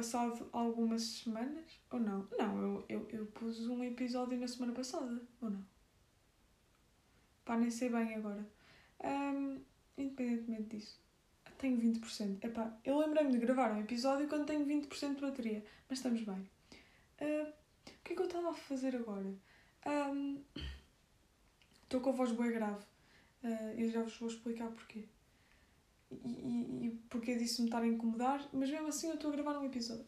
Passado algumas semanas, ou não? Não, eu, eu, eu pus um episódio na semana passada, ou não? Pá, nem sei bem agora. Um, independentemente disso, tenho 20%. Epá, eu lembrei-me de gravar um episódio quando tenho 20% de bateria, mas estamos bem. Uh, o que é que eu estava a fazer agora? Estou um, com a voz bem grave. Uh, eu já vos vou explicar porquê. E, e, e porquê disso me estar a incomodar, mas mesmo assim eu estou a gravar um episódio.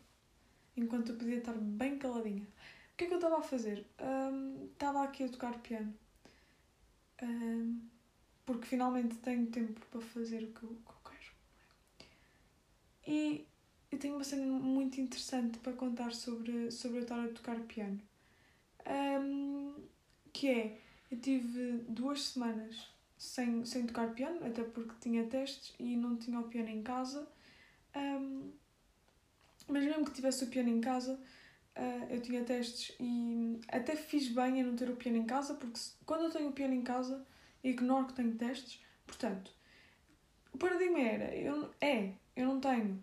Enquanto eu podia estar bem caladinha. O que é que eu estava a fazer? Um, estava aqui a tocar piano. Um, porque finalmente tenho tempo para fazer o que eu, que eu quero. E eu tenho uma cena muito interessante para contar sobre, sobre eu estar a tocar piano. Um, que é, eu tive duas semanas sem, sem tocar piano, até porque tinha testes e não tinha o piano em casa. Um, mas mesmo que tivesse o piano em casa, uh, eu tinha testes e até fiz bem em não ter o piano em casa, porque se, quando eu tenho o piano em casa, ignoro que tenho testes. Portanto, o paradigma era, eu, é, eu não tenho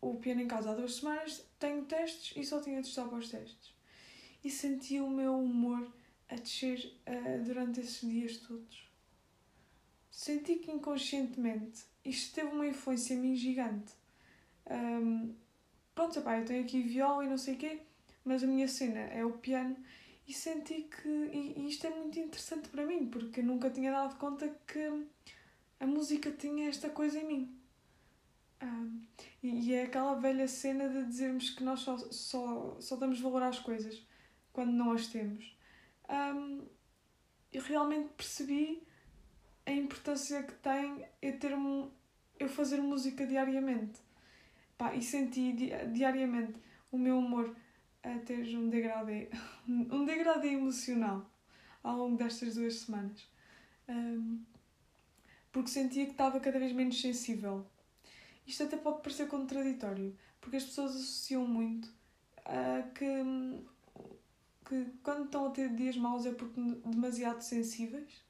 o piano em casa há duas semanas, tenho testes e só tinha de estar para os testes. E senti o meu humor a descer uh, durante esses dias todos. Senti que inconscientemente isto teve uma influência em mim gigante. Um, pronto, epá, eu tenho aqui viola e não sei o quê, mas a minha cena é o piano e senti que e, e isto é muito interessante para mim, porque eu nunca tinha dado conta que a música tinha esta coisa em mim. Um, e, e, é aquela velha cena de dizermos que nós só, só, só damos valor às coisas quando não as temos. Um, eu realmente percebi a importância que tem eu, ter um, eu fazer música diariamente. Pá, e senti di diariamente o meu humor a ter um degradê, um degradê emocional ao longo destas duas semanas. Um, porque sentia que estava cada vez menos sensível isto até pode parecer contraditório, porque as pessoas associam muito a que, que quando estão a ter dias maus é porque demasiado sensíveis.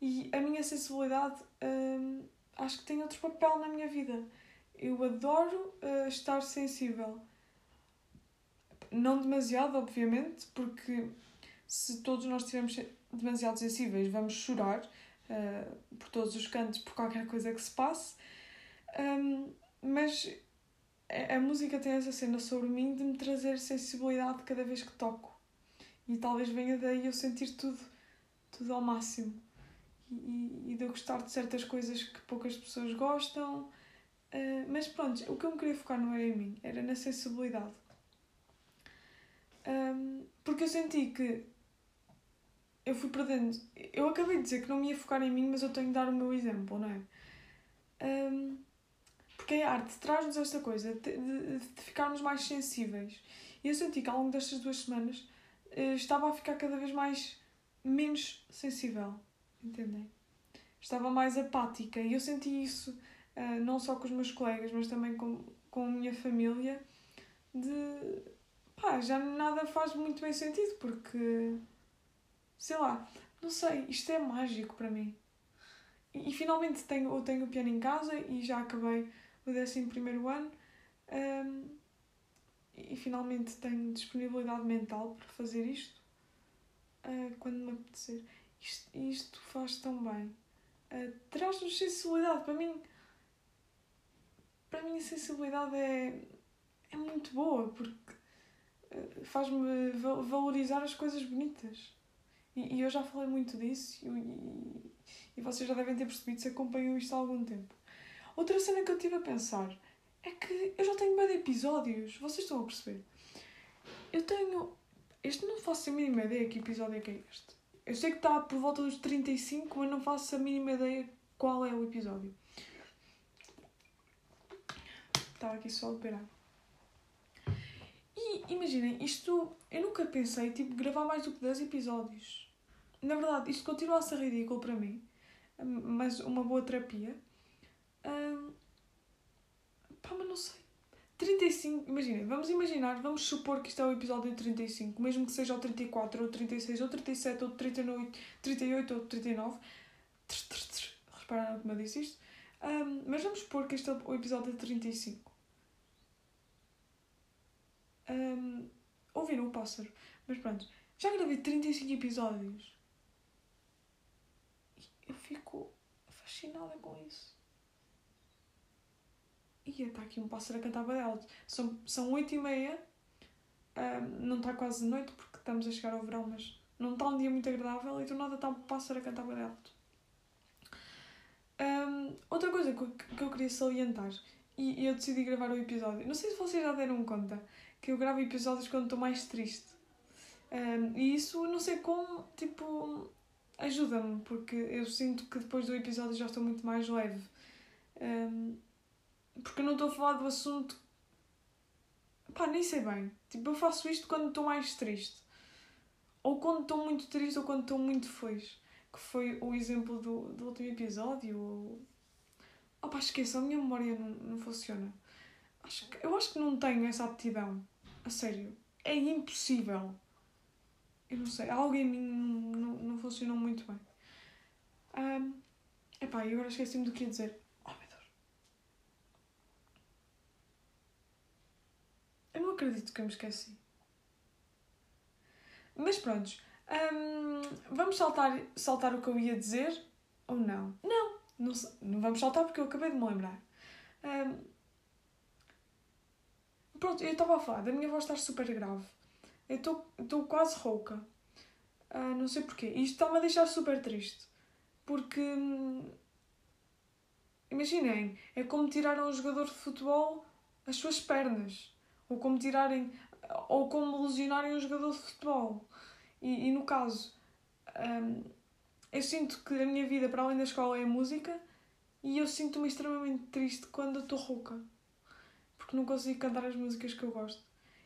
E a minha sensibilidade hum, acho que tem outro papel na minha vida. Eu adoro uh, estar sensível. Não demasiado, obviamente, porque se todos nós estivermos demasiado sensíveis, vamos chorar uh, por todos os cantos por qualquer coisa que se passe. Um, mas a, a música tem essa cena sobre mim de me trazer sensibilidade cada vez que toco. E talvez venha daí eu sentir tudo, tudo ao máximo. E, e de eu gostar de certas coisas que poucas pessoas gostam. Uh, mas pronto, o que eu me queria focar não era em mim, era na sensibilidade. Um, porque eu senti que eu fui perdendo. Eu acabei de dizer que não me ia focar em mim, mas eu tenho de dar o meu exemplo, não é? Um, porque a arte traz-nos esta coisa de, de, de, ficarmos mais sensíveis. E eu senti que ao longo destas duas semanas uh, estava a ficar cada vez mais menos sensível. Entendem? Estava mais apática. E eu senti isso uh, não só com os meus colegas, mas também com, com a minha família. De pá, já nada faz muito bem sentido porque sei lá, não sei, isto é mágico para mim. E, e finalmente tenho, eu tenho o piano em casa e já acabei o 11 ano um, e finalmente tenho disponibilidade mental para fazer isto uh, quando me apetecer. Isto, isto faz tão bem. Uh, Traz-nos sensibilidade. Para mim, para mim, a sensibilidade é, é muito boa porque uh, faz-me valorizar as coisas bonitas. E, e, eu já falei muito disso e, e vocês já devem ter percebido se acompanham isto há algum tempo. Outra cena que eu estive a pensar é que eu já tenho bem de episódios. Vocês estão a perceber? Eu tenho. Este não faço a mínima ideia que episódio é que é este. Eu sei que está por volta dos 35, mas não faço a mínima ideia qual é o episódio. Estava aqui só a beber. E imaginem, isto. Eu nunca pensei, tipo, gravar mais do que 10 episódios. Na verdade, isto continua a ser ridículo para mim. Mas uma boa terapia. Um, pá, mas não sei. 35, imaginem, vamos imaginar, vamos supor que isto é o episódio 35, mesmo que seja o 34, ou 36, ou 37, ou 39, 38, ou 39. Repararam como eu disse isto? Um, mas vamos supor que este é o episódio 35. Um, ouviram o pássaro. Mas pronto, já gravei 35 episódios. E eu fico fascinada com isso. E está aqui um pássaro a cantar alto. São, são 8 e meia. Não está quase noite porque estamos a chegar ao verão, mas não está um dia muito agradável e do nada está um pássaro a cantar alto. Um, outra coisa que, que eu queria salientar, e, e eu decidi gravar o episódio, não sei se vocês já deram conta, que eu gravo episódios quando estou mais triste. Um, e isso, não sei como, tipo, ajuda-me, porque eu sinto que depois do episódio já estou muito mais leve. Um, porque eu não estou a falar do assunto. Pá, nem sei bem. Tipo, eu faço isto quando estou mais triste. Ou quando estou muito triste ou quando estou muito feliz. Que foi o exemplo do, do último episódio. Ou... Oh, pá, a minha memória não, não funciona. Acho que, eu acho que não tenho essa aptidão. A sério. É impossível. Eu não sei. Algo em mim não, não, não funcionou muito bem. Um, epá, e agora esqueci-me do que ia dizer. Oh, meu Deus. Eu não acredito que eu me esqueci. Mas pronto. Um, vamos saltar, saltar o que eu ia dizer? Ou não? Não. Não, não vamos saltar porque eu acabei de me lembrar. Um, Pronto, eu estava a falar da minha voz estar super grave. Eu estou quase rouca. Uh, não sei porquê. Isto está-me a deixar super triste. Porque. Hum, imaginem, é como tirar a um jogador de futebol as suas pernas. Ou como tirarem. Ou como lesionarem um jogador de futebol. E, e no caso. Um, eu sinto que a minha vida, para além da escola, é música. E eu sinto-me extremamente triste quando estou rouca porque não consigo cantar as músicas que eu gosto.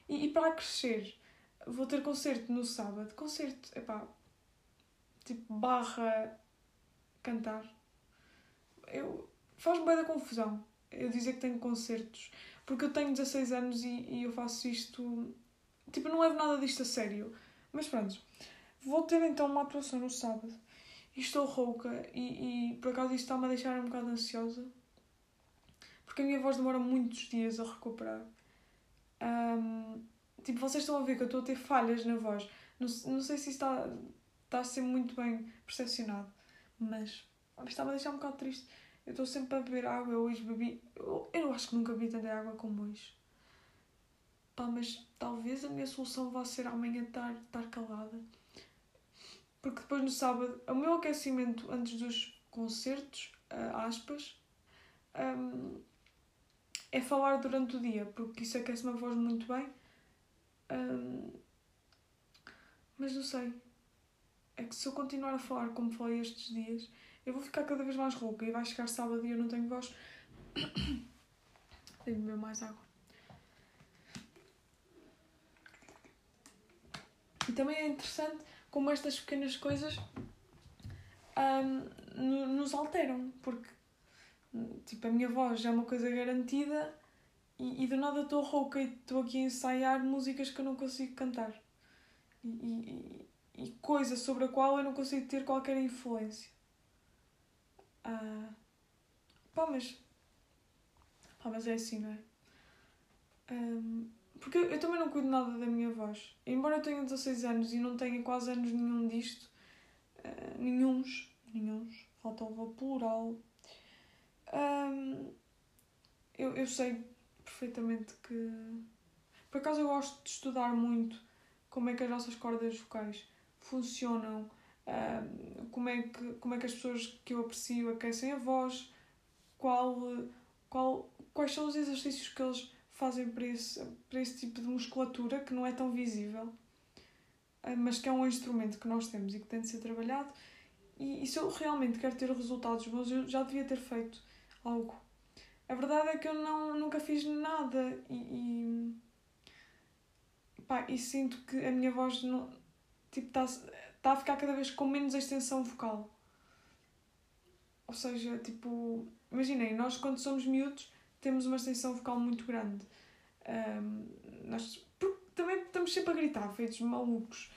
E, e para crescer, vou ter concerto no sábado. Concerto, epá, tipo, barra cantar. Eu, faz-me bem da confusão eu dizer que tenho concertos, porque eu tenho 16 anos e, e eu faço isto. Tipo, não levo nada disto a sério. Mas pronto, vou ter então uma atuação no sábado e estou rouca e, e por acaso isto está-me a deixar um bocado ansiosa porque a minha voz demora muitos dias a recuperar. Um, tipo, vocês estão a ver que eu estou a ter falhas na voz. Não, não sei se isso está, está a ser muito bem percepcionado, mas está-me a deixar um bocado triste. Eu estou sempre a beber água, eu hoje bebi. Eu, eu acho que nunca bebi tanta água como hoje. Pá, mas talvez a minha solução vá ser amanhã estar, estar calada. Porque depois no sábado, o meu aquecimento antes dos concertos, uh, aspas, um, é falar durante o dia, porque isso aquece-me a voz muito bem. Um, mas não sei. É que se eu continuar a falar como falei estes dias, eu vou ficar cada vez mais rouca e vai chegar sábado e eu não tenho voz. tenho de beber mais água. E também é interessante como estas pequenas coisas um, nos alteram, porque Tipo, a minha voz já é uma coisa garantida e, e do nada estou rouca e estou aqui a ensaiar músicas que eu não consigo cantar. E, e, e coisa sobre a qual eu não consigo ter qualquer influência. Ah, pá, mas. Pá, mas é assim, não é? Um, porque eu, eu, também não cuido nada da minha voz. Embora eu tenha 16 anos e não tenha quase anos nenhum disto, uh, nenhuns, nenhuns, falta o plural, um, eu, eu sei perfeitamente que. Por acaso eu gosto de estudar muito como é que as nossas cordas vocais funcionam, como, é que, como é que as pessoas que eu aprecio aquecem a voz, qual, qual, quais são os exercícios que eles fazem para esse, para esse tipo de musculatura que não é tão visível, mas que é um instrumento que nós temos e que tem de ser trabalhado. E, e se eu realmente quero ter resultados bons, eu já devia ter feito algo. A verdade é que eu não, nunca fiz nada e, e, pá, e sinto que a minha voz está tipo, tá, tá a ficar cada vez com menos extensão vocal. Ou seja, tipo, imaginem, nós quando somos miúdos temos uma extensão vocal muito grande. Um, nós também estamos sempre a gritar, feitos malucos.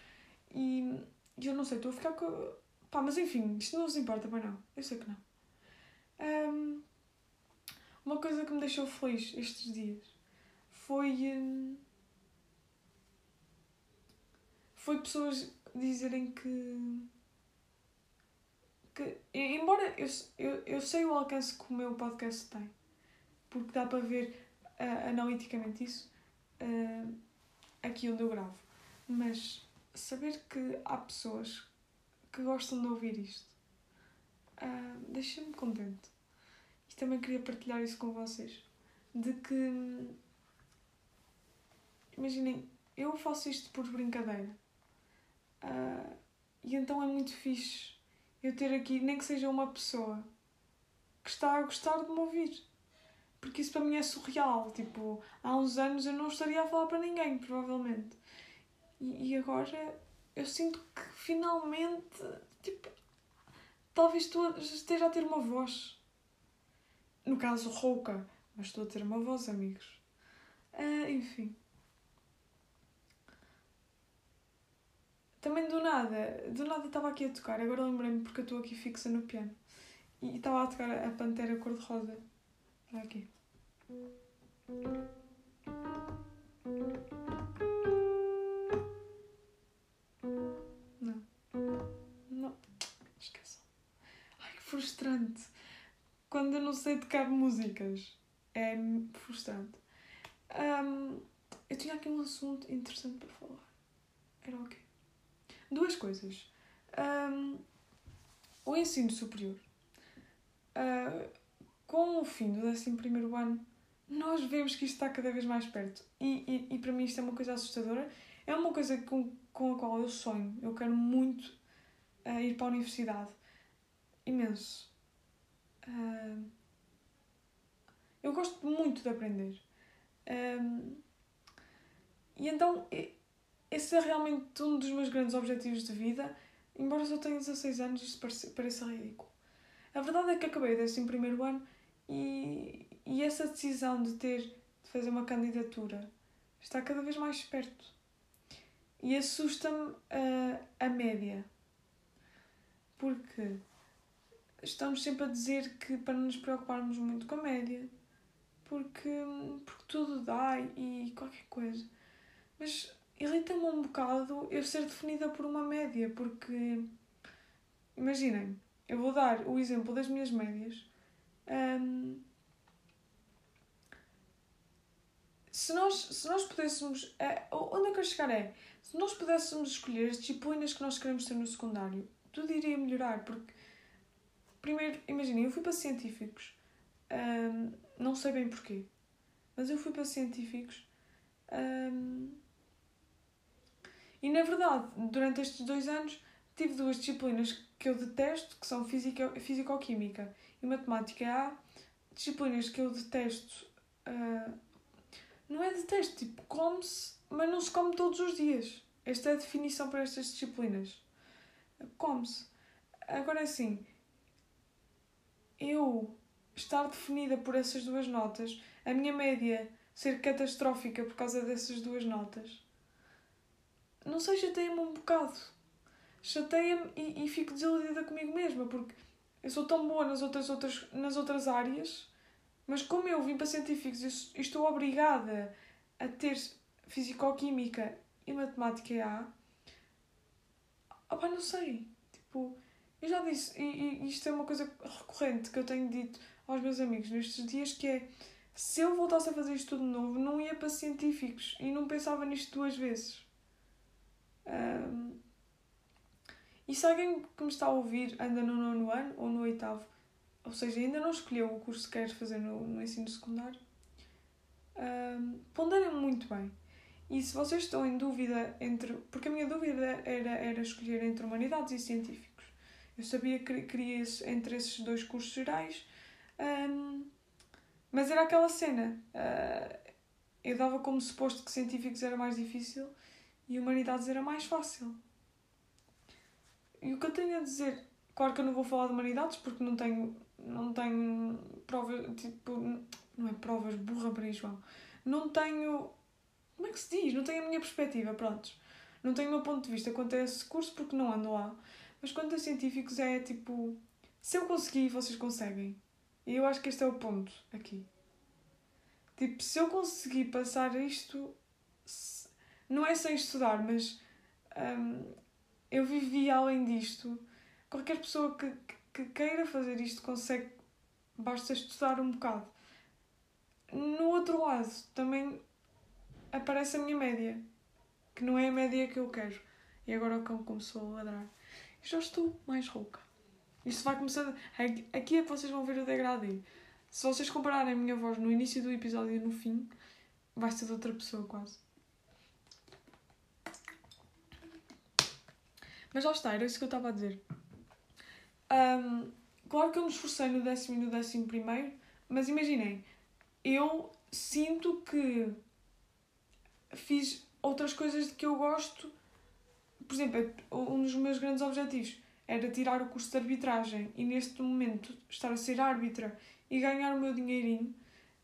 E eu não sei, estou a ficar com. Pá, mas enfim, isto não nos importa, mas não. Eu sei que não. Um, uma coisa que me deixou feliz estes dias foi. Hum, foi pessoas dizerem que. que embora eu, eu, eu sei o alcance que o meu podcast tem, porque dá para ver uh, analiticamente isso uh, aqui onde eu gravo, mas saber que há pessoas que gostam de ouvir isto uh, deixa-me contente. E também queria partilhar isso com vocês. De que. Imaginem, eu faço isto por brincadeira. Uh, e então é muito fixe eu ter aqui, nem que seja uma pessoa que está a gostar de me ouvir. Porque isso para mim é surreal. Tipo, há uns anos eu não estaria a falar para ninguém, provavelmente. E, e agora eu sinto que finalmente, tipo, talvez tu esteja a ter uma voz. No caso, rouca. Mas estou a ter uma voz, amigos. Uh, enfim. Também do nada, do nada estava aqui a tocar. Agora lembrei-me porque eu estou aqui fixa no piano. E estava a tocar a Pantera cor-de-rosa. Olha aqui. Não. Não. Esqueçam. Ai, que frustrante. Quando eu não sei tocar músicas. É frustrante. Um, eu tinha aqui um assunto interessante para falar. Era o quê? Duas coisas. Um, o ensino superior. Uh, com o fim do 11 ano, nós vemos que isto está cada vez mais perto. E, e, e para mim isto é uma coisa assustadora. É uma coisa com, com a qual eu sonho. Eu quero muito uh, ir para a universidade. Imenso. Uh, eu gosto muito de aprender. Um, e então esse é realmente um dos meus grandes objetivos de vida, embora só tenha 16 anos, isto pareça, pareça ridículo. A verdade é que acabei em primeiro ano e, e essa decisão de ter de fazer uma candidatura está cada vez mais perto. E assusta-me a, a média. Porque estamos sempre a dizer que para não nos preocuparmos muito com a média, porque, porque tudo dá e qualquer coisa. Mas irrita-me um bocado eu ser definida por uma média, porque imaginem, eu vou dar o exemplo das minhas médias. Um, se nós, se nós pudéssemos. Uh, onde eu quero chegar é. Se nós pudéssemos escolher as disciplinas que nós queremos ter no secundário, tudo iria melhorar, porque. Primeiro, imaginem, eu fui para científicos. Um, não sei bem porquê, mas eu fui para científicos. Um, e na verdade, durante estes dois anos, tive duas disciplinas que eu detesto, que são Físico-Química e Matemática A. Disciplinas que eu detesto. Uh, não é detesto, tipo, come-se, mas não se come todos os dias. Esta é a definição para estas disciplinas. Come-se. Agora assim, eu estar definida por essas duas notas, a minha média ser catastrófica por causa dessas duas notas, não sei, chateia-me um bocado. Chateia-me e, e fico desiludida comigo mesma, porque eu sou tão boa nas outras, outras, nas outras áreas, mas como eu vim para científicos e estou obrigada a ter fisicoquímica e matemática A, opá, não sei. Tipo, eu já disse, e, e isto é uma coisa recorrente que eu tenho dito aos meus amigos nestes dias, que é se eu voltasse a fazer isto tudo de novo, não ia para científicos e não pensava nisto duas vezes. Um, e se alguém que me está a ouvir anda no nono ano ou no oitavo, ou seja, ainda não escolheu o curso que quer fazer no, no ensino secundário, um, ponderem muito bem. E se vocês estão em dúvida entre. Porque a minha dúvida era, era escolher entre humanidades e científicos. Eu sabia que queria entre esses dois cursos gerais, um, mas era aquela cena. Uh, eu dava como suposto que científicos era mais difícil e humanidades era mais fácil. E o que eu tenho a dizer, claro que eu não vou falar de humanidades porque não tenho, não tenho provas, tipo, não é provas, burra para João. Não tenho, como é que se diz? Não tenho a minha perspectiva, prontos. Não tenho o meu ponto de vista quanto a esse curso porque não ando lá. Mas quanto a científicos é tipo, se eu conseguir, vocês conseguem. E eu acho que este é o ponto aqui. Tipo, se eu conseguir passar isto, não é sem estudar, mas um, eu vivi além disto. Qualquer pessoa que, que queira fazer isto consegue, basta estudar um bocado. No outro lado, também aparece a minha média, que não é a média que eu quero. E agora o cão começou a ladrar. E já estou mais rouca. Isto vai começando. Aqui é que vocês vão ver o degradê. Se vocês compararem a minha voz no início do episódio e no fim, vai ser de outra pessoa quase. Mas lá está, era isso que eu estava a dizer. Um, claro que eu me esforcei no décimo e no décimo primeiro, mas imaginem, eu sinto que fiz outras coisas de que eu gosto. Por exemplo, um dos meus grandes objetivos era tirar o curso de arbitragem e neste momento estar a ser árbitra e ganhar o meu dinheirinho.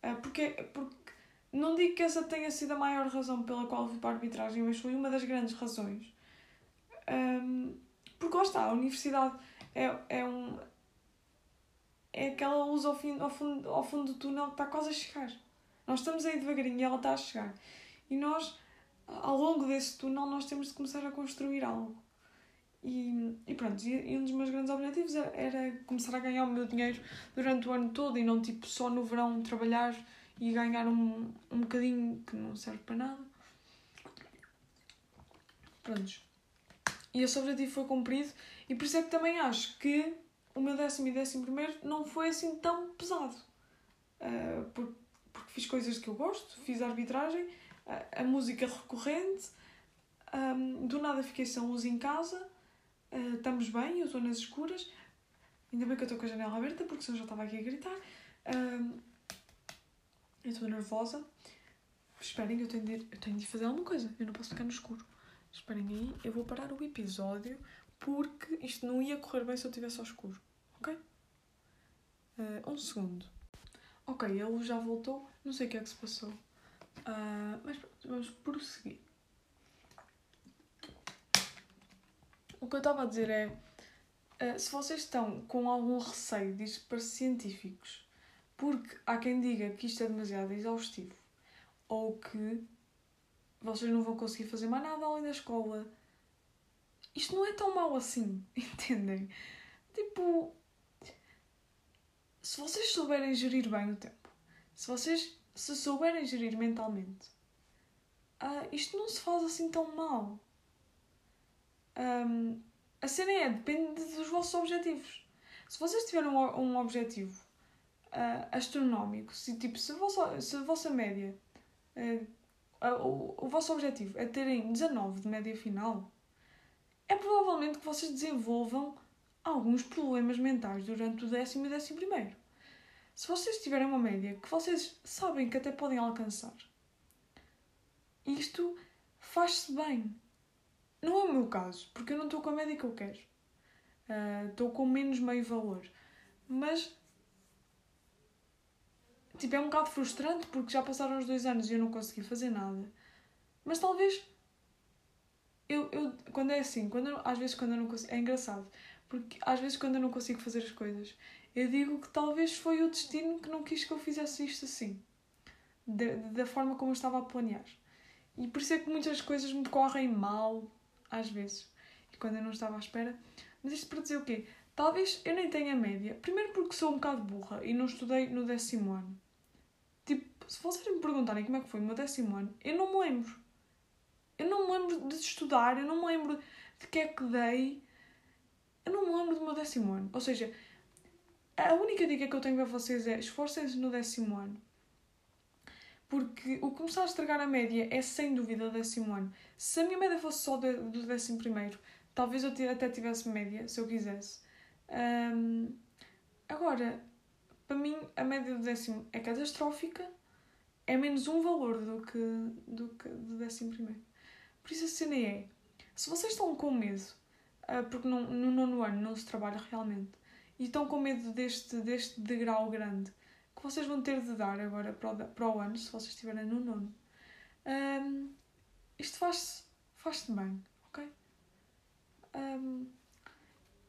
Ah, porque, porque não digo que essa tenha sido a maior razão pela qual fui para a arbitragem, mas foi uma das grandes razões. Um, porque lá está, a universidade é, é um. É aquela luz ao, fim, ao, fundo, ao fundo do túnel que está quase a chegar. Nós estamos aí devagarinho e ela está a chegar. E nós, ao longo desse túnel, nós temos de começar a construir algo. E, e pronto, e, um dos meus grandes objetivos era, era começar a ganhar o meu dinheiro durante o ano todo e não tipo só no verão trabalhar e ganhar um, um bocadinho que não serve para nada. Prontos. E esse objetivo foi cumprido e por isso é que também acho que o meu décimo e décimo primeiro não foi assim tão pesado. Uh, porque, porque fiz coisas que eu gosto, fiz arbitragem, a, a música recorrente, um, do nada fiquei sem luz em casa, uh, estamos bem, eu estou nas escuras, ainda bem que eu estou com a janela aberta, porque senão já estava aqui a gritar. Eu estou nervosa. Esperem, eu tenho, de, eu tenho de fazer alguma coisa, eu não posso ficar no escuro. Esperem aí, eu vou parar o episódio porque isto não ia correr bem se eu estivesse ao escuro, ok? Uh, um segundo. Ok, luz já voltou, não sei o que é que se passou. Uh, mas vamos prosseguir. O que eu estava a dizer é: uh, se vocês estão com algum receio disto para científicos, porque há quem diga que isto é demasiado exaustivo, ou que vocês não vão conseguir fazer mais nada além da escola, isto não é tão mau assim, entendem? Tipo, se vocês souberem gerir bem o tempo, se vocês se souberem gerir mentalmente, uh, isto não se faz assim tão mal. Um, a cena é, depende dos vossos objetivos. Se vocês tiverem um, um objetivo uh, astronómico, se, tipo, se, a vossa, se a vossa média, uh, o, o vosso objetivo é terem 19 de média final, é provavelmente que vocês desenvolvam alguns problemas mentais durante o décimo e décimo primeiro se vocês tiverem uma média que vocês sabem que até podem alcançar, isto faz-se bem. Não é o meu caso, porque eu não estou com a média que eu quero. Uh, estou com menos meio valor. Mas tipo, é um bocado frustrante porque já passaram os dois anos e eu não consegui fazer nada. Mas talvez eu, eu quando é assim, quando eu, às vezes quando eu não consigo, é engraçado, porque às vezes quando eu não consigo fazer as coisas, eu digo que talvez foi o destino que não quis que eu fizesse isto assim, de, da forma como eu estava a planear. E por isso é que muitas coisas me correm mal, às vezes, e quando eu não estava à espera. Mas isto para dizer o quê? Talvez eu nem tenha média. Primeiro porque sou um bocado burra e não estudei no décimo ano. Tipo, se vocês me perguntarem como é que foi o meu décimo ano, eu não me lembro. Eu não me lembro de estudar, eu não me lembro de que é que dei. Eu não me lembro do meu décimo ano. Ou seja, a única dica que eu tenho para vocês é esforcem-se no décimo ano. Porque o começar a estragar a média é sem dúvida o décimo ano. Se a minha média fosse só do décimo primeiro, talvez eu até tivesse média, se eu quisesse. Um, agora, para mim, a média do décimo é catastrófica, é menos um valor do que do, que, do décimo primeiro. Por isso a cena é, se vocês estão com medo, uh, porque no, no nono ano não se trabalha realmente, e estão com medo deste, deste degrau grande que vocês vão ter de dar agora para o, para o ano, se vocês estiverem no nono. Um, isto faz-se faz bem, ok? Um,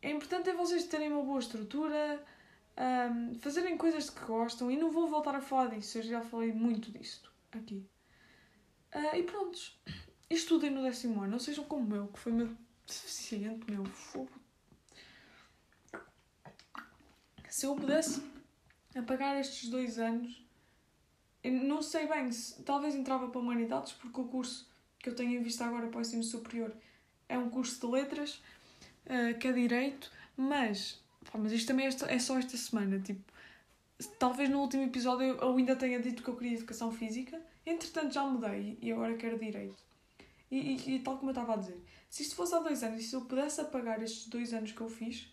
é importante é vocês terem uma boa estrutura, um, fazerem coisas que gostam e não vou voltar a falar disso, eu já falei muito disto aqui. Uh, e prontos, estudem no décimo ano, não sejam como eu, que foi meu deficiente, meu fogo. Se eu pudesse apagar estes dois anos, não sei bem se talvez entrava para Humanidades, porque o curso que eu tenho em vista agora para o ensino superior é um curso de letras, uh, que é direito, mas, pá, mas isto também é, é só esta semana. Tipo, talvez no último episódio eu ainda tenha dito que eu queria educação física, entretanto já mudei e agora quero direito. E, e, e, tal como eu estava a dizer, se isto fosse há dois anos e se eu pudesse apagar estes dois anos que eu fiz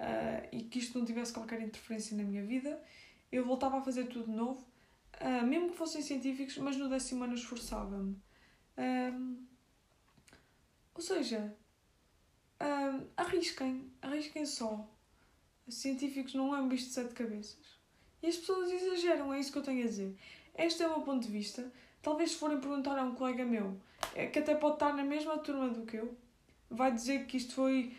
uh, e que isto não tivesse qualquer interferência na minha vida, eu voltava a fazer tudo de novo, uh, mesmo que fossem científicos, mas no décimo ano esforçava-me. Ou seja, arrisquem, arrisquem só. Científicos não é um bicho de sete cabeças. E as pessoas exageram, é isso que eu tenho a dizer. Este é o meu ponto de vista. Talvez se forem perguntar a um colega meu, é que até pode estar na mesma turma do que eu, vai dizer que isto foi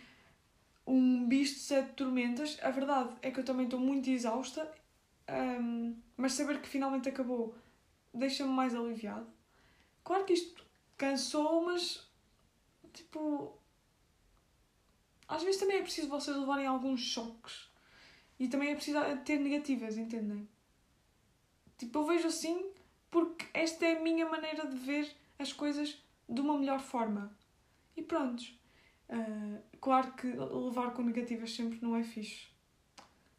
um bicho de sete tormentas. A verdade é que eu também estou muito exausta, um, mas saber que finalmente acabou deixa-me mais aliviado. Claro que isto cansou, mas tipo. Às vezes também é preciso vocês levarem alguns choques. E também é preciso ter negativas, entendem? Tipo, eu vejo assim porque esta é a minha maneira de ver as coisas de uma melhor forma. E pronto. Uh, claro que levar com negativas sempre não é fixe.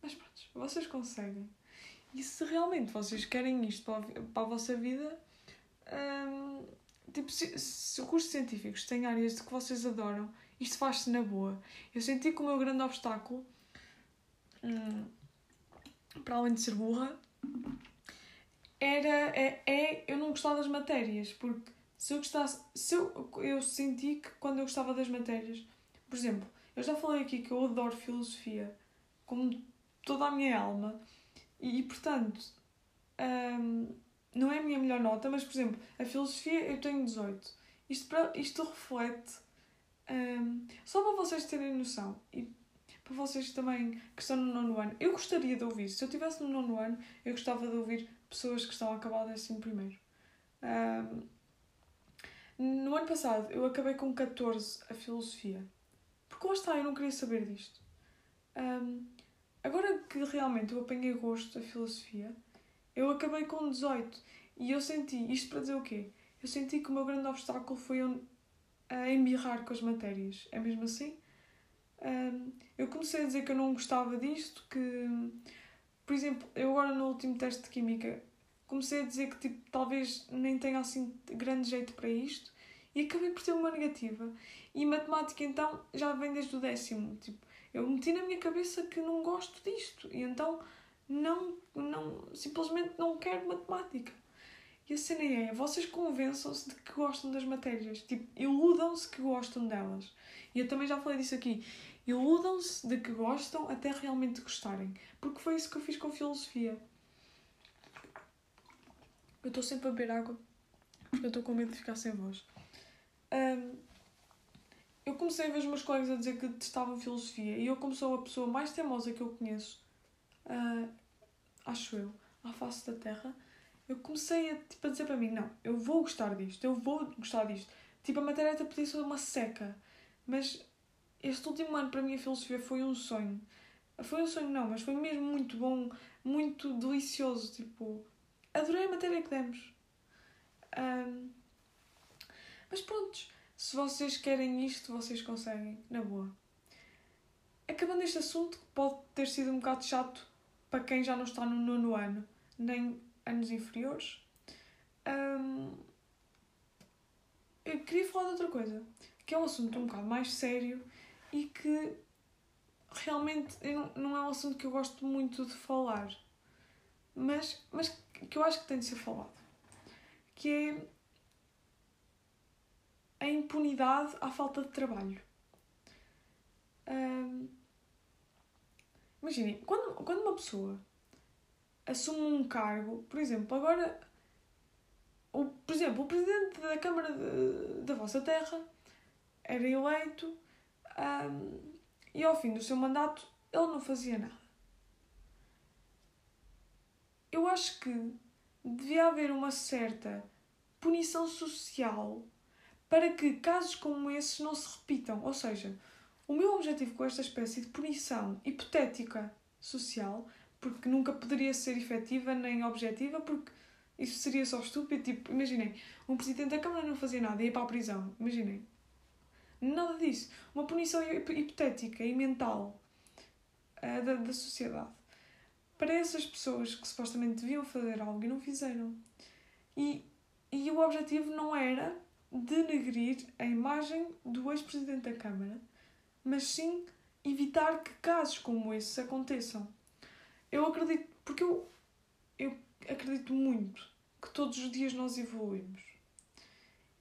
Mas pronto, vocês conseguem. E se realmente vocês querem isto para a, para a vossa vida, um, tipo, se, se cursos científicos têm áreas de que vocês adoram, isto faz-se na boa. Eu senti que o meu grande obstáculo, hum, para além de ser burra, era é, é eu não gostava das matérias, porque se eu gostasse, se eu, eu senti que quando eu gostava das matérias, por exemplo, eu já falei aqui que eu adoro filosofia com toda a minha alma e, e portanto, hum, não é a minha melhor nota, mas por exemplo, a filosofia eu tenho 18. Isto, para, isto reflete. Um, só para vocês terem noção e para vocês também que estão no nono ano, eu gostaria de ouvir. Se eu estivesse no nono ano, eu gostava de ouvir pessoas que estão a acabar o décimo primeiro. Um, no ano passado eu acabei com 14 a filosofia. Porque lá está, eu não queria saber disto. Um, agora que realmente eu apanhei gosto da filosofia, eu acabei com 18 e eu senti, isto para dizer o quê? Eu senti que o meu grande obstáculo foi a embirrar com as matérias. É mesmo assim? Eu comecei a dizer que eu não gostava disto, que, por exemplo, eu agora no último teste de Química comecei a dizer que tipo, talvez nem tenha assim grande jeito para isto e acabei por ter uma negativa. E matemática então já vem desde o décimo. Tipo, eu meti na minha cabeça que não gosto disto e então não, não, simplesmente não quero matemática. E a cena é, vocês convençam-se de que gostam das matérias, tipo, iludam-se que gostam delas. E eu também já falei disso aqui. Iludam-se de que gostam até realmente gostarem. Porque foi isso que eu fiz com filosofia. Eu estou sempre a beber água porque eu estou com medo de ficar sem voz. Um, eu comecei a ver os meus colegas a dizer que testavam filosofia e eu, como sou a pessoa mais teimosa que eu conheço, uh, acho eu, à face da Terra, eu comecei a, tipo, a dizer para mim: não, eu vou gostar disto, eu vou gostar disto. Tipo, a matéria até podia ser uma seca, mas este último ano para mim a filosofia foi um sonho. Foi um sonho, não, mas foi mesmo muito bom, muito delicioso. Tipo, adorei a matéria que demos. Um, mas pronto, se vocês querem isto, vocês conseguem, na boa. Acabando este assunto, pode ter sido um bocado chato para quem já não está no nono ano, nem anos inferiores. Um, eu queria falar de outra coisa, que é um assunto um bocado mais sério e que realmente não, é um assunto que eu gosto muito de falar, mas, mas que eu acho que tem de ser falado, que é a impunidade à falta de trabalho. Um, Imaginem, quando, quando uma pessoa assume um cargo, por exemplo, agora, o, por exemplo, o presidente da Câmara de, da vossa terra era eleito um, e ao fim do seu mandato ele não fazia nada. eu acho que devia haver uma certa punição social para que casos como esses não se repitam. Ou seja, o meu objetivo com esta espécie de punição hipotética social, porque nunca poderia ser efetiva nem objetiva, porque isso seria só estúpido. Tipo, imaginem, um presidente da Câmara não fazia nada, ia para a prisão. Imaginem. Nada disso. Uma punição hipotética e mental uh, da, da sociedade. Para essas pessoas que supostamente deviam fazer algo e não fizeram. E, e o objetivo não era denegrir a imagem do ex-presidente da Câmara, mas sim evitar que casos como esses aconteçam. Eu acredito, porque eu, eu acredito muito que todos os dias nós evoluímos.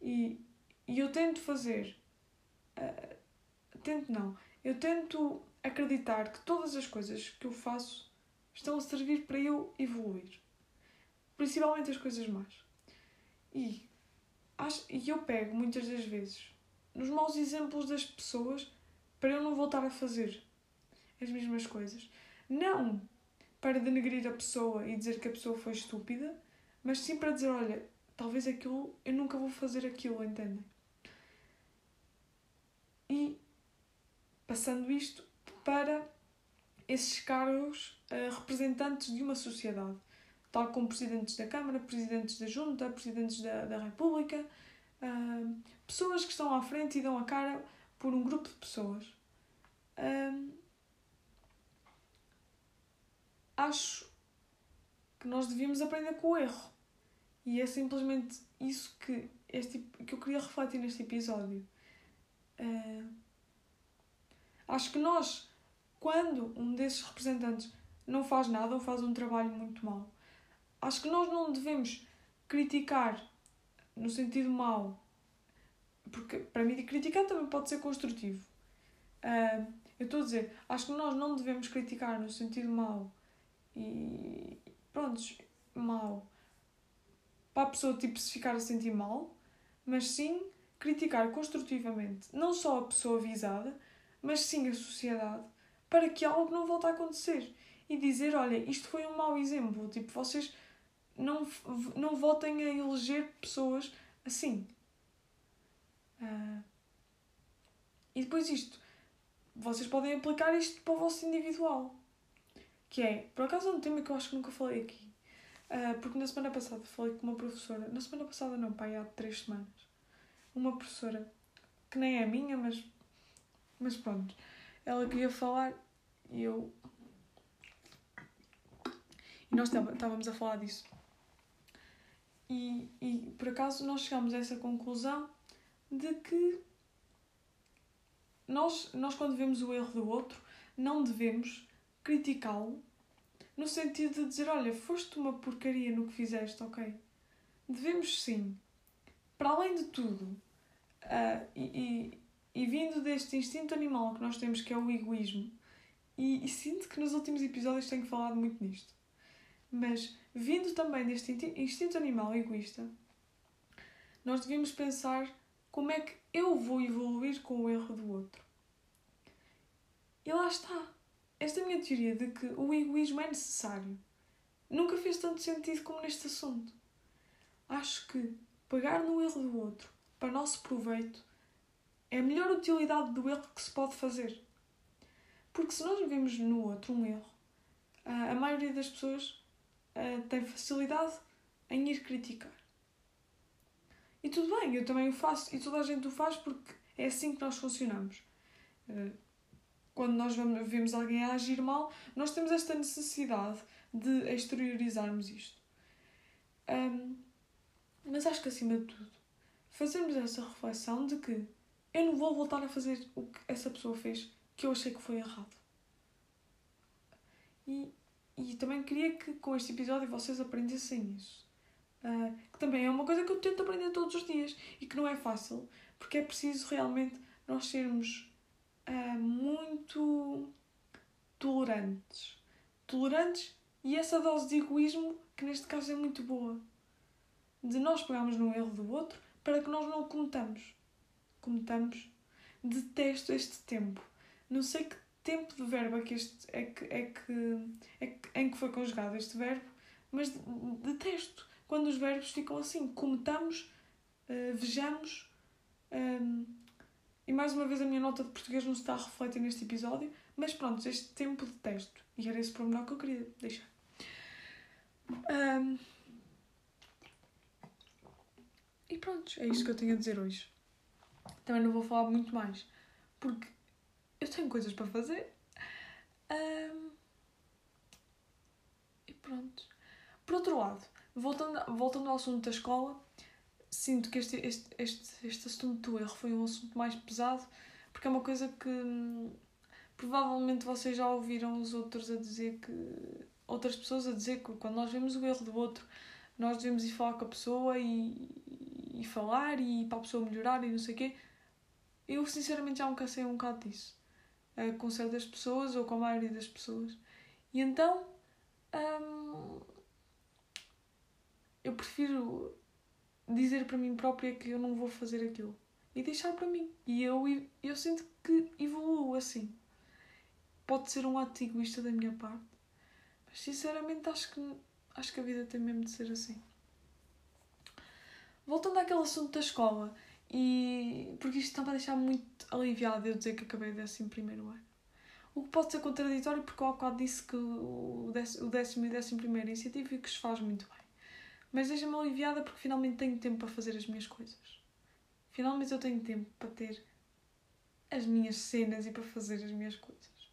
E, e eu tento fazer. Uh, tento não. Eu tento acreditar que todas as coisas que eu faço estão a servir para eu evoluir. Principalmente as coisas más. E, acho, e eu pego muitas das vezes nos maus exemplos das pessoas para eu não voltar a fazer as mesmas coisas. Não para denegrir a pessoa e dizer que a pessoa foi estúpida, mas sim para dizer: olha, talvez aquilo, eu nunca vou fazer aquilo, entendem? E passando isto para esses cargos uh, representantes de uma sociedade, tal como presidentes da Câmara, presidentes da Junta, presidentes da, da República, uh, pessoas que estão à frente e dão a cara por um grupo de pessoas. Uh, acho que nós devíamos aprender com o erro. E é simplesmente isso que, este, que eu queria refletir neste episódio. Uh, acho que nós, quando um desses representantes não faz nada ou faz um trabalho muito mau, acho que nós não devemos criticar no sentido mau, porque para mim criticar também pode ser construtivo. Uh, eu estou a dizer, acho que nós não devemos criticar no sentido mau e pronto, mal. Para a pessoa tipo, se ficar a sentir mal, mas sim criticar construtivamente não só a pessoa avisada, mas sim a sociedade, para que algo não volte a acontecer. E dizer, olha, isto foi um mau exemplo, tipo, vocês não, não voltem a eleger pessoas assim. Uh, e depois isto, vocês podem aplicar isto para o vosso individual. Que é, por acaso é um tema que eu acho que nunca falei aqui. Uh, porque na semana passada falei com uma professora, na semana passada não, pai, há três semanas. Uma professora que nem é minha, mas, mas pronto. Ela queria falar e eu. E nós estávamos a falar disso. E, e por acaso nós chegámos a essa conclusão de que nós, nós quando vemos o erro do outro, não devemos criticá-lo no sentido de dizer: Olha, foste uma porcaria no que fizeste, ok? Devemos sim, para além de tudo, uh, e, e, e, vindo deste instinto animal que nós temos, que é o egoísmo, e, e sinto que nos últimos episódios tenho falado muito nisto, mas vindo também deste instinto animal egoísta, nós devemos pensar como é que eu vou evoluir com o erro do outro. E lá está esta minha teoria de que o egoísmo é necessário nunca fez tanto sentido como neste assunto. Acho que pegar no erro do outro para nosso proveito é a melhor utilidade do erro que se pode fazer. Porque se nós vemos no outro um erro, a maioria das pessoas tem facilidade em ir criticar. E tudo bem, eu também o faço e toda a gente o faz porque é assim que nós funcionamos quando nós vemos alguém a agir mal, nós temos esta necessidade de exteriorizarmos isto. Um, mas acho que acima de tudo, fazermos essa reflexão de que eu não vou voltar a fazer o que essa pessoa fez que eu achei que foi errado. E, e também queria que com este episódio vocês aprendessem isso. Uh, que também é uma coisa que eu tento aprender todos os dias e que não é fácil, porque é preciso realmente nós sermos uh, muito tolerantes. Tolerantes e essa dose de egoísmo que neste caso é muito boa. De nós pegarmos no erro do outro para que nós não o cometamos. Cometamos. Detesto este tempo. Não sei que tempo de verbo é que, este, é que, é que, é que, em que foi conjugado este verbo, mas detesto quando os verbos ficam assim. Cometamos, uh, vejamos. Um, e mais uma vez a minha nota de português não se está a refletir neste episódio, mas pronto, este tempo de texto. E era esse pormenor que eu queria deixar. Um, e pronto, é isto que eu tenho a dizer hoje. Também não vou falar muito mais, porque eu tenho coisas para fazer. Um, e pronto. Por outro lado, voltando, voltando ao assunto da escola, sinto que este, este, este, este assunto do erro foi um assunto mais pesado, porque é uma coisa que hum, provavelmente vocês já ouviram os outros a dizer que. outras pessoas a dizer que quando nós vemos o erro do outro, nós devemos ir falar com a pessoa e, e falar e para a pessoa melhorar e não sei o quê. Eu sinceramente já me cansei um bocado disso. Uh, com certas pessoas ou com a maioria das pessoas. E então. Hum, eu prefiro dizer para mim própria que eu não vou fazer aquilo e deixar para mim. E eu, eu sinto que evoluo assim. Pode ser um ato egoísta da minha parte, mas sinceramente acho que, acho que a vida tem mesmo de ser assim. Voltando àquele assunto da escola, e porque isto está a deixar muito aliviado eu dizer que acabei décimo primeiro ano. O que pode ser contraditório porque eu há disse que o décimo e o décimo primeiro é científicos faz muito bem. Mas deixa-me aliviada porque finalmente tenho tempo para fazer as minhas coisas. Finalmente eu tenho tempo para ter as minhas cenas e para fazer as minhas coisas.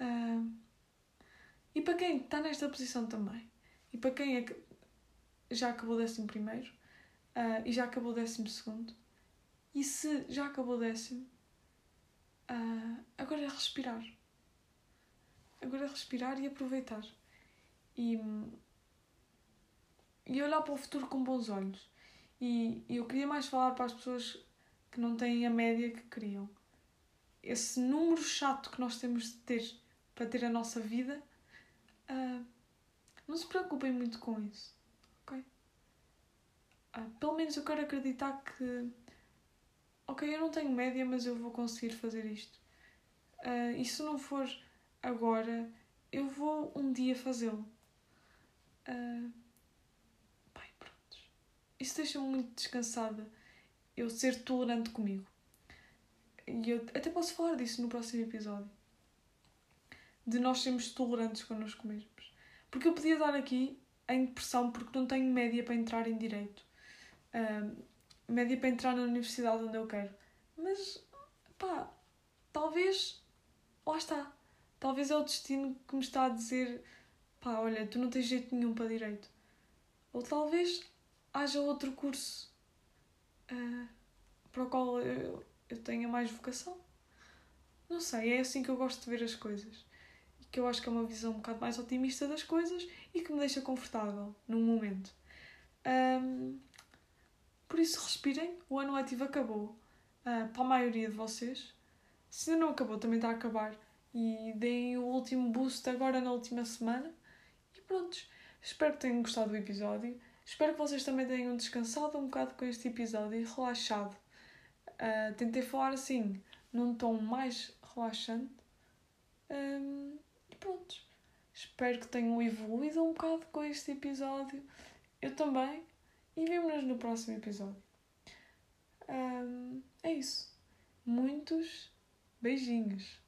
Uh, e para quem está nesta posição também, e para quem é que já acabou décimo primeiro uh, e já acabou décimo segundo, e se já acabou décimo, uh, agora é respirar. Agora é respirar e aproveitar. E e olhar para o futuro com bons olhos. E, eu queria mais falar para as pessoas que não têm a média que queriam. Esse número chato que nós temos de ter para ter a nossa vida, uh, não se preocupem muito com isso. Ok? Uh, pelo menos eu quero acreditar que, ok, eu não tenho média, mas eu vou conseguir fazer isto. Uh, e se não for agora, eu vou um dia fazê-lo. Uh, isso deixa-me muito descansada. Eu ser tolerante comigo. E eu até posso falar disso no próximo episódio. De nós sermos tolerantes connosco mesmos. Porque eu podia dar aqui a impressão, porque não tenho média para entrar em direito. Uh, média para entrar na universidade onde eu quero. Mas, pá, talvez. Lá está. Talvez é o destino que me está a dizer: pá, olha, tu não tens jeito nenhum para direito. Ou talvez haja outro curso uh, para o qual eu, eu tenha mais vocação. Não sei, é assim que eu gosto de ver as coisas. E que eu acho que é uma visão um bocado mais otimista das coisas e que me deixa confortável num momento. Um, por isso, respirem. O ano letivo acabou. Uh, para a maioria de vocês. Se não acabou, também está a acabar. E deem o último boost agora na última semana. E pronto. Espero que tenham gostado do episódio. Espero que vocês também tenham descansado um bocado com este episódio e relaxado. Uh, tentei falar assim, num tom mais relaxante. Um, e pronto. Espero que tenham evoluído um bocado com este episódio. Eu também. E vemo-nos no próximo episódio. Um, é isso. Muitos beijinhos.